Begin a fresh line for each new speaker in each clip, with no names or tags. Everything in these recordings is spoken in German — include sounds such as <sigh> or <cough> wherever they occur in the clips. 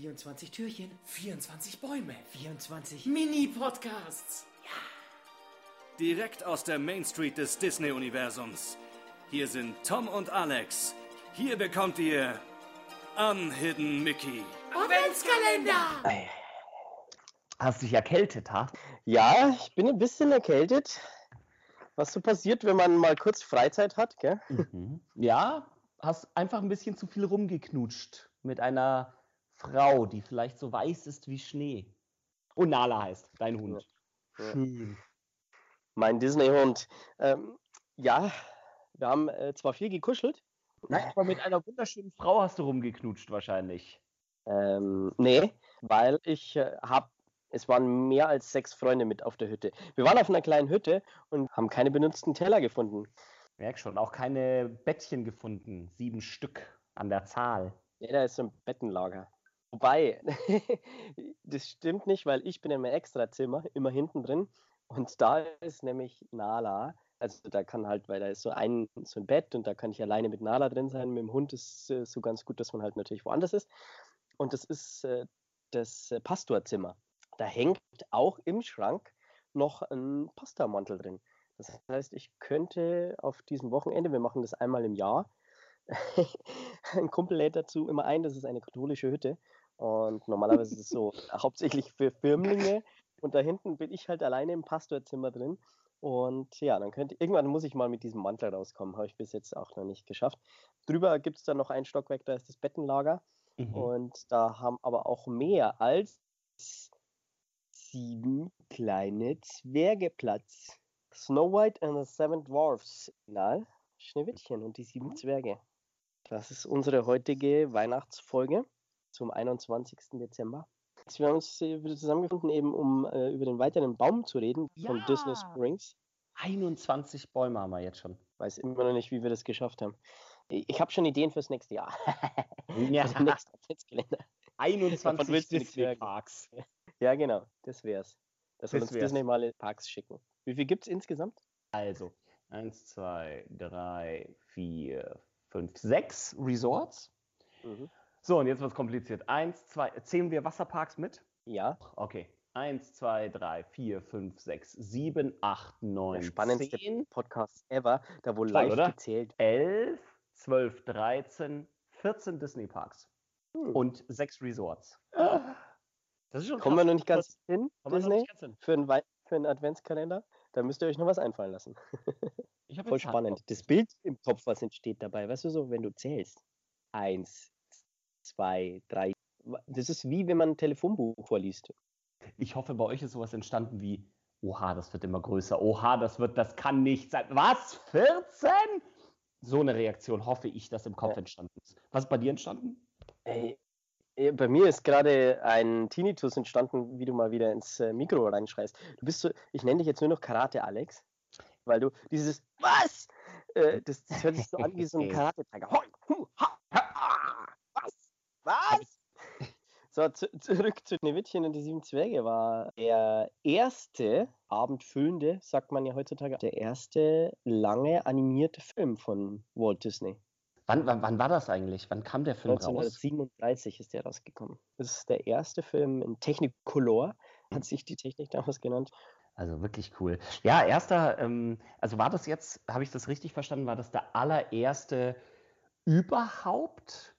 24 Türchen,
24 Bäume.
24
Mini-Podcasts.
Direkt aus der Main Street des Disney-Universums. Hier sind Tom und Alex. Hier bekommt ihr Unhidden Mickey.
Adventskalender.
Hast dich erkältet, ha?
Ja, ich bin ein bisschen erkältet. Was so passiert, wenn man mal kurz Freizeit hat, gell?
Mhm. Ja, hast einfach ein bisschen zu viel rumgeknutscht mit einer Frau, die vielleicht so weiß ist wie Schnee. Und Nala heißt, dein Hund.
Ja.
Schön.
Mein Disney-Hund. Ähm, ja, wir haben äh, zwar viel gekuschelt.
Aber mit einer wunderschönen Frau hast du rumgeknutscht wahrscheinlich.
Ähm, nee, weil ich äh, habe, es waren mehr als sechs Freunde mit auf der Hütte. Wir waren auf einer kleinen Hütte und haben keine benutzten Teller gefunden.
Merk schon, auch keine Bettchen gefunden. Sieben Stück an der Zahl.
Ja, da ist so ein Bettenlager. Wobei, <laughs> das stimmt nicht, weil ich bin in meinem Extrazimmer, immer hinten drin. Und da ist nämlich Nala. Also da kann halt, weil da ist so ein, so ein Bett und da kann ich alleine mit Nala drin sein. Mit dem Hund ist äh, so ganz gut, dass man halt natürlich woanders ist. Und das ist äh, das äh, Pastorzimmer. Da hängt auch im Schrank noch ein Pastamantel drin. Das heißt, ich könnte auf diesem Wochenende, wir machen das einmal im Jahr, <laughs> ein Kumpel lädt dazu immer ein, das ist eine katholische Hütte. Und normalerweise ist es so <laughs> hauptsächlich für Firmlinge. Und da hinten bin ich halt alleine im Pastorzimmer drin. Und ja, dann könnte irgendwann muss ich mal mit diesem Mantel rauskommen. Habe ich bis jetzt auch noch nicht geschafft. Drüber gibt es dann noch ein Stockwerk, da ist das Bettenlager.
Mhm.
Und da haben aber auch mehr als sieben kleine Zwerge Platz. Snow White and the Seven Dwarfs. Na, Schneewittchen und die sieben Zwerge. Das ist unsere heutige Weihnachtsfolge zum 21. Dezember. Wir haben uns wieder zusammengefunden, eben um äh, über den weiteren Baum zu reden von
Ja.
Disney Springs.
21 Bäume haben wir jetzt schon.
Weiß immer noch nicht, wie wir das geschafft haben. Ich, ich habe schon Ideen fürs nächste Jahr. <laughs>
Ja, <laughs>
Adventskalender. Davon
21
willst du nichts merken.
Disney-Parks. <laughs>
Ja, genau, das wär's. Das soll
Das
uns
wär's.
Disney mal in Parks schicken. Wie viel gibt es insgesamt?
Also, 1, 2, 3, 4, 5, 6 Resorts.
Mhm.
So, und jetzt wird es kompliziert. 1, 2, zählen wir Wasserparks mit?
Ja,
Okay. 1, 2, 3, 4, 5, 6, 7, 8,
der
9,
spannendste
10,
Podcast ever, da wo
Toll,
live
oder?
gezählt.
11, 12, 13, 14 Disney-Parks.
Hm.
Und 6 Resorts. Das ist schon
Kommen wir noch nicht ganz hin,
Kommen wir noch
Disney,
nicht ganz hin.
für einen, Wei- für einen Adventskalender. Da müsst ihr euch noch was einfallen lassen. Voll spannend. Das Bild im Kopf, was entsteht dabei, weißt du so, wenn du zählst. Eins, zwei, drei. Das ist wie wenn man ein Telefonbuch vorliest.
Ich hoffe, bei euch ist sowas entstanden wie, oha, das wird immer größer, oha, das wird, das kann nicht sein. Was? 14? So eine Reaktion hoffe ich, dass im Kopf
Ja.
entstanden ist. Was ist bei dir entstanden?
Ey, bei mir ist gerade ein Tinnitus entstanden, wie du mal wieder ins äh, Mikro reinschreist. Du bist so, ich nenne dich jetzt nur noch Karate Alex, weil du dieses Was? Äh, das, das hört sich so an wie so ein <laughs> Karate-Tiger. Hoi, hu, ha, ha, ah, Was? <laughs> So, zu, zurück zu Schneewittchen und die sieben Zwerge war der erste abendfüllende, sagt man ja heutzutage, der erste lange animierte Film von Walt Disney.
Wann, wann, wann war das eigentlich? Wann kam der Film raus?
1937 ist der rausgekommen. Das ist der erste Film in Technicolor, hat sich die Technik damals genannt.
Also wirklich cool. Ja, erster, ähm, also war das jetzt, habe ich das richtig verstanden, war das der allererste überhaupt?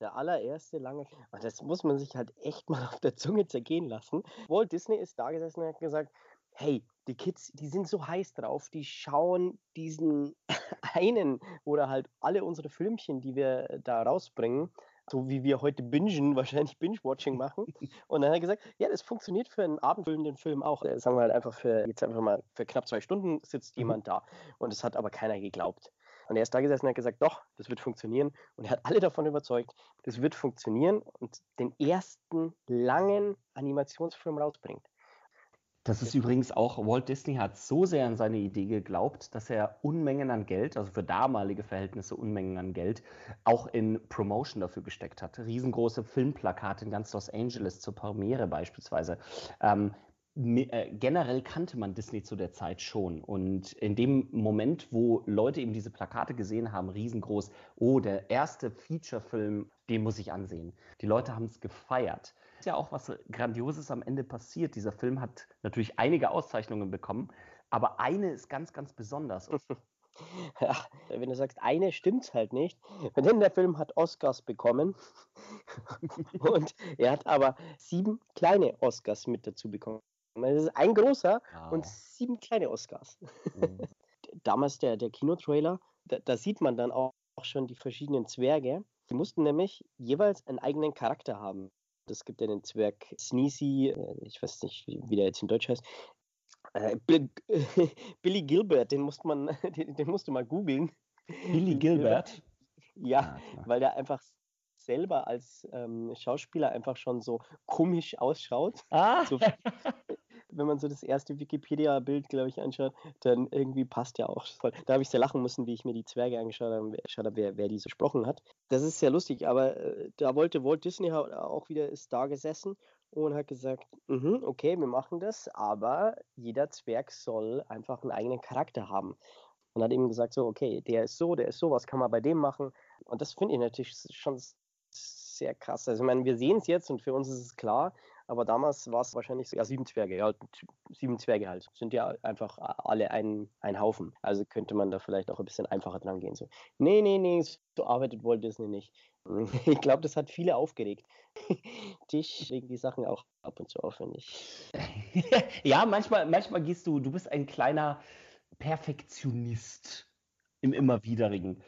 Der allererste lange. Und das muss man sich halt echt mal <laughs> auf der Zunge zergehen lassen. Walt Disney ist da gesessen und hat gesagt, hey, die Kids, die sind so heiß drauf, die schauen diesen <laughs> einen oder halt alle unsere Filmchen, die wir da rausbringen, so wie wir heute bingen, <laughs> wahrscheinlich Binge-Watching machen. Und dann hat er gesagt, ja, das funktioniert für einen abendfüllenden Film auch. Äh, Sagen wir halt einfach für, jetzt einfach mal, für knapp zwei Stunden sitzt
Mhm.
jemand da. Und es hat aber keiner geglaubt. Und er ist da gesessen und hat gesagt, doch, das wird funktionieren. Und er hat alle davon überzeugt, das wird funktionieren und den ersten langen Animationsfilm rausbringt.
Das ist übrigens auch, Walt Disney hat so sehr an seine Idee geglaubt, dass er Unmengen an Geld, also für damalige Verhältnisse Unmengen an Geld, auch in Promotion dafür gesteckt hat. Riesengroße Filmplakate in ganz Los Angeles zur Premiere beispielsweise. Ähm, äh, generell kannte man Disney zu der Zeit schon. Und in dem Moment, wo Leute eben diese Plakate gesehen haben, riesengroß, oh, der erste Feature-Film, den muss ich ansehen. Die Leute haben es gefeiert. Ist ja auch was Grandioses am Ende passiert. Dieser Film hat natürlich einige Auszeichnungen bekommen, aber eine ist ganz, ganz besonders. <laughs>
Ja, wenn du sagst, eine stimmt halt nicht. Denn der Film hat Oscars bekommen <laughs> und er hat aber sieben kleine Oscars mit dazu bekommen. Das ist ein großer wow. und sieben kleine Oscars. Mhm. <laughs> Damals der, der Kinotrailer, da, da, sieht man dann auch, auch schon die verschiedenen Zwerge. Die mussten nämlich jeweils einen eigenen Charakter haben. Es gibt ja den Zwerg Sneezy, äh, ich weiß nicht, wie der jetzt in Deutsch heißt. Äh, <laughs> Billy Gilbert, den, musste man, <laughs> den, den musste man googeln.
Billy Gilbert?
Ja, ah, weil der einfach selber als ähm, Schauspieler einfach schon so komisch ausschaut. Ah. So, wenn man so das erste Wikipedia-Bild, glaube ich, anschaut, dann irgendwie passt ja auch voll. Da habe ich sehr lachen müssen, wie ich mir die Zwerge angeschaut habe, wer, wer die so gesprochen hat. Das ist sehr lustig, aber äh, da wollte Walt Disney auch wieder, ist da gesessen und hat gesagt, mhm, okay, wir machen das, aber jeder Zwerg soll einfach einen eigenen Charakter haben. Und hat eben gesagt, so, okay, der ist so, der ist so, was kann man bei dem machen? Und das finde ich natürlich schon sehr krass. Also, ich meine, wir sehen es jetzt und für uns ist es klar, aber damals war es wahrscheinlich so, ja, sieben Zwerge, ja, sieben Zwerge halt. Sind ja einfach alle ein, ein Haufen. Also könnte man da vielleicht auch ein bisschen einfacher dran gehen. So, nee, nee, nee, so arbeitet Walt Disney nicht. <laughs> Ich glaube, das hat viele aufgeregt. <laughs> Dich legen die Sachen auch ab und zu aufwendig. <laughs>
ja, manchmal, manchmal gehst du, du bist ein kleiner Perfektionist im Immerwiederigen.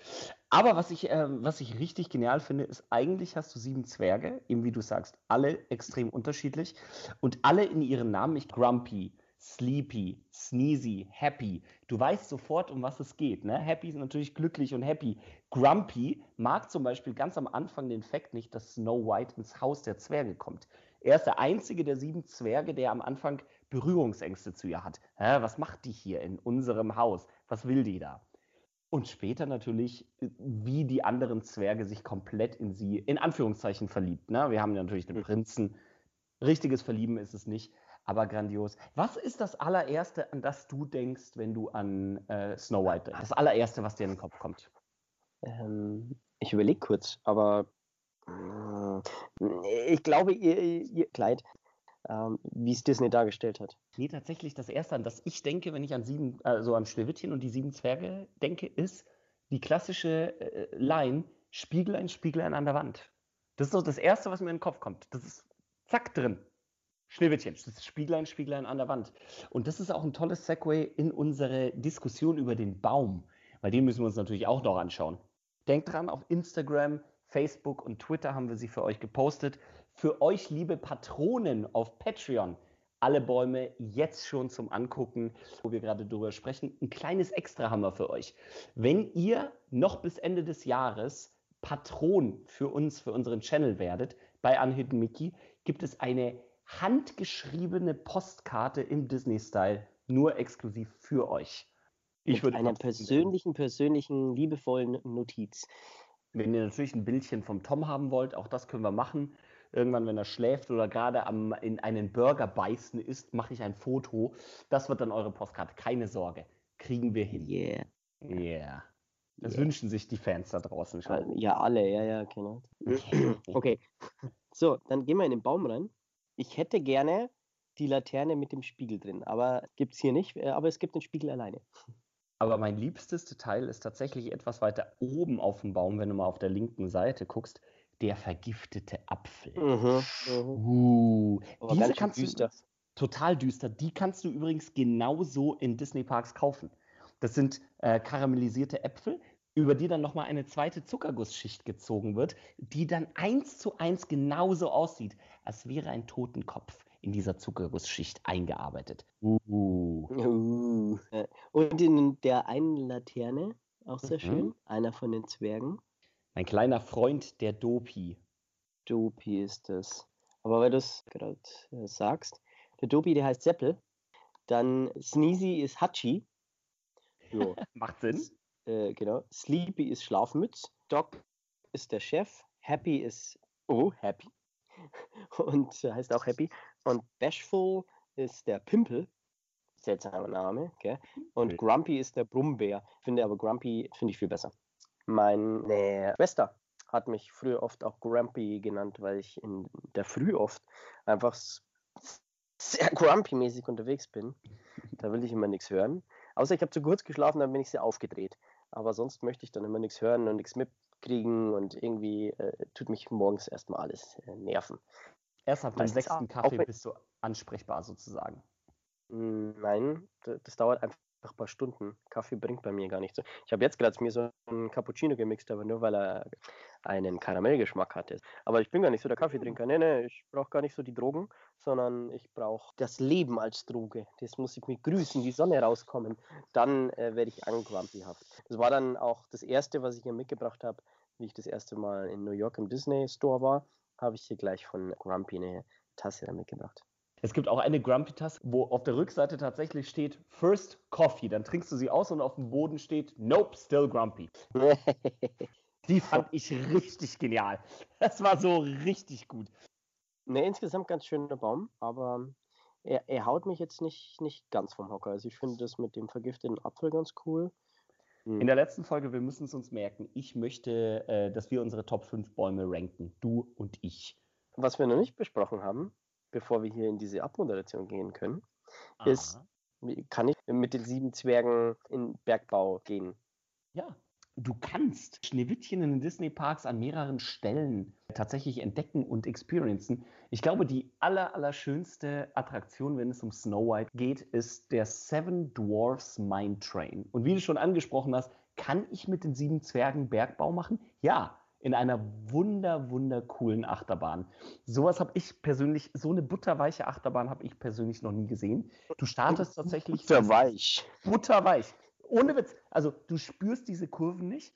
Aber was ich, äh, was ich richtig genial finde, ist, eigentlich hast du sieben Zwerge, eben wie du sagst, alle extrem unterschiedlich und alle in ihren Namen, ich Grumpy, Sleepy, Sneezy, Happy. Du weißt sofort, um was es geht. Ne? Happy ist natürlich glücklich und happy. Grumpy mag zum Beispiel ganz am Anfang den Fakt nicht, dass Snow White ins Haus der Zwerge kommt. Er ist der einzige der sieben Zwerge, der am Anfang Berührungsängste zu ihr hat. Hä, was macht die hier in unserem Haus? Was will die da? Und später natürlich, äh, wie die anderen Zwerge sich komplett in sie, in Anführungszeichen, verliebt. Ne? Wir haben ja natürlich den hm. Prinzen. Richtiges Verlieben ist es nicht, aber grandios. Was ist das allererste, an das du denkst, wenn du an äh, Snow White denkst? Das allererste, was dir in den Kopf kommt?
Ähm, ich überlege kurz, aber äh, ich glaube, ihr, ihr Kleid ähm, wie es Disney dargestellt hat.
Nee, tatsächlich das Erste, an das ich denke, wenn ich an sieben, also an Schneewittchen und die sieben Zwerge denke, ist die klassische äh, Line, Spiegelein, Spiegelein an der Wand. Das ist so das Erste, was mir in den Kopf kommt. Das ist zack drin. Schneewittchen, das ist Spieglein, Spieglein an der Wand. Und das ist auch ein tolles Segway in unsere Diskussion über den Baum, weil den müssen wir uns natürlich auch noch anschauen. Denkt dran, auf Instagram, Facebook und Twitter haben wir sie für euch gepostet für euch, liebe Patronen auf Patreon, alle Bäume jetzt schon zum Angucken, wo wir gerade drüber sprechen. Ein kleines Extra haben wir für euch. Wenn ihr noch bis Ende des Jahres Patron für uns, für unseren Channel werdet, bei Unhidden Mickey, gibt es eine handgeschriebene Postkarte im Disney-Style, nur exklusiv für euch.
Ich würde einer persönlichen, persönlichen, liebevollen Notiz.
Wenn ihr natürlich ein Bildchen vom Tom haben wollt, auch das können wir machen irgendwann, wenn er schläft oder gerade am, in einen Burger beißen ist, mache ich ein Foto. Das wird dann eure Postkarte. Keine Sorge. Kriegen wir hin.
Yeah.
Yeah. Das yeah. wünschen sich die Fans da draußen schon.
Ja, alle, ja, ja, genau. okay. So, dann gehen wir in den Baum rein. Ich hätte gerne die Laterne mit dem Spiegel drin, aber gibt es hier nicht, äh, aber es gibt den Spiegel alleine.
Aber mein liebstes Detail ist tatsächlich etwas weiter oben auf dem Baum, wenn du mal auf der linken Seite guckst der vergiftete Apfel. Mhm, mhm. uh, diese kannst düster. du total düster. Die kannst du übrigens genauso in Disney Parks kaufen. Das sind äh, karamellisierte Äpfel, über die dann nochmal eine zweite Zuckergussschicht gezogen wird, die dann eins zu eins genauso aussieht, als wäre ein Totenkopf in dieser Zuckergussschicht eingearbeitet. Uh.
Uh. Und in der einen Laterne, auch sehr mhm. schön, einer von den Zwergen,
mein kleiner Freund, der Dopi.
Dopi ist das. Aber weil du es gerade äh, sagst, der Dopi, der heißt Seppel. Dann Sneezy ist Hachi. <laughs>
Macht Sinn.
Äh, genau. Sleepy ist Schlafmütz. Doc ist der Chef. Happy ist, oh, Happy. <laughs> Und äh, heißt auch Happy. Und Bashful ist der Pimpel. Seltsamer Name, gell? Und. Grumpy ist der Brummbär. Finde aber Grumpy finde ich viel besser. Meine Schwester hat mich früher oft auch Grumpy genannt, weil ich in der Früh oft einfach sehr <laughs> Grumpy-mäßig unterwegs bin. Da will ich immer nichts hören. Außer ich habe zu kurz geschlafen, dann bin ich sehr aufgedreht. Aber sonst möchte ich dann immer nichts hören und nichts mitkriegen und irgendwie äh, tut mich morgens erstmal alles äh, nerven.
Erst ab dem sechsten Kaffee bist du ansprechbar sozusagen.
Nein, das dauert einfach ein paar Stunden. Kaffee bringt bei mir gar nichts. Ich habe jetzt gerade mir so einen Cappuccino gemixt, aber nur weil er einen Karamellgeschmack hatte. Aber ich bin gar nicht so der Kaffeetrinker. Nee, nee, ich brauche gar nicht so die Drogen, sondern ich brauche das Leben als Droge. Das muss ich mit grüßen, die Sonne rauskommen. Dann äh, werde ich angrumpyhaft. Das war dann auch das Erste, was ich hier mitgebracht habe, wie ich das erste Mal in New York im Disney Store war, habe ich hier gleich von Grumpy eine Tasse mitgebracht.
Es gibt auch eine Grumpy-Tasse, wo auf der Rückseite tatsächlich steht First Coffee. Dann trinkst du sie aus und auf dem Boden steht Nope, still grumpy. <laughs> Die fand ich richtig genial. Das war so richtig gut.
Ne, insgesamt ganz schöner Baum, aber er, er haut mich jetzt nicht, nicht ganz vom Hocker. Also ich finde das mit dem vergifteten Apfel ganz cool.
In der letzten Folge, wir müssen es uns merken, ich möchte, äh, dass wir unsere Top 5 Bäume ranken. Du und ich.
Was wir noch nicht besprochen haben, bevor wir hier in diese Abmoderation gehen können, Ist-
Aha.
wie- kann ich mit den sieben Zwergen in Bergbau gehen.
Ja, du kannst Schneewittchen in den Disney-Parks an mehreren Stellen tatsächlich entdecken und experiencen. Ich glaube, die aller, allerschönste Attraktion, wenn es um Snow White geht, ist der Seven Dwarfs Mine Train. Und wie du schon angesprochen hast, kann ich mit den sieben Zwergen Bergbau machen? Ja, in einer wunder, wunder coolen Achterbahn. Sowas habe ich persönlich, so eine butterweiche Achterbahn habe ich persönlich noch nie gesehen. Du startest tatsächlich
Der Weich.
butterweich. Ohne Witz. Also du spürst diese Kurven nicht.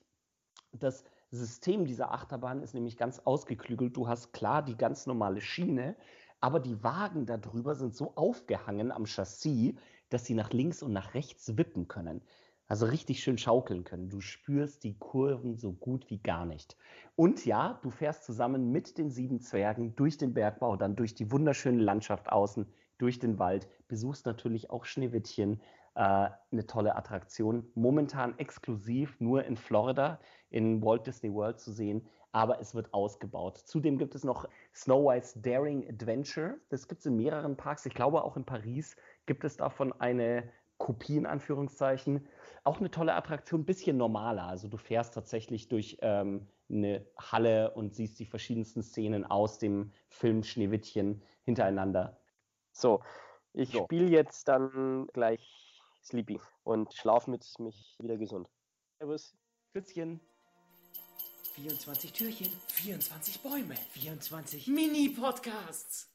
Das System dieser Achterbahn ist nämlich ganz ausgeklügelt. Du hast klar die ganz normale Schiene, aber die Wagen darüber sind so aufgehangen am Chassis, dass sie nach links und nach rechts wippen können. Also richtig schön schaukeln können. Du spürst die Kurven so gut wie gar nicht. Und ja, du fährst zusammen mit den sieben Zwergen durch den Bergbau, dann durch die wunderschöne Landschaft außen, durch den Wald, besuchst natürlich auch Schneewittchen, äh, eine tolle Attraktion. Momentan exklusiv nur in Florida, in Walt Disney World zu sehen, aber es wird ausgebaut. Zudem gibt es noch Snow White's Daring Adventure. Das gibt es in mehreren Parks. Ich glaube, auch in Paris gibt es davon eine Kopie in Anführungszeichen. Auch eine tolle Attraktion, bisschen normaler. Also du fährst tatsächlich durch ähm, eine Halle und siehst die verschiedensten Szenen aus dem Film Schneewittchen hintereinander.
So, ich
So.
spiele jetzt dann gleich Sleepy und schlaf mit mich wieder gesund. Servus.
Kützchen.
24 Türchen, 24 Bäume, 24 Mini-Podcasts.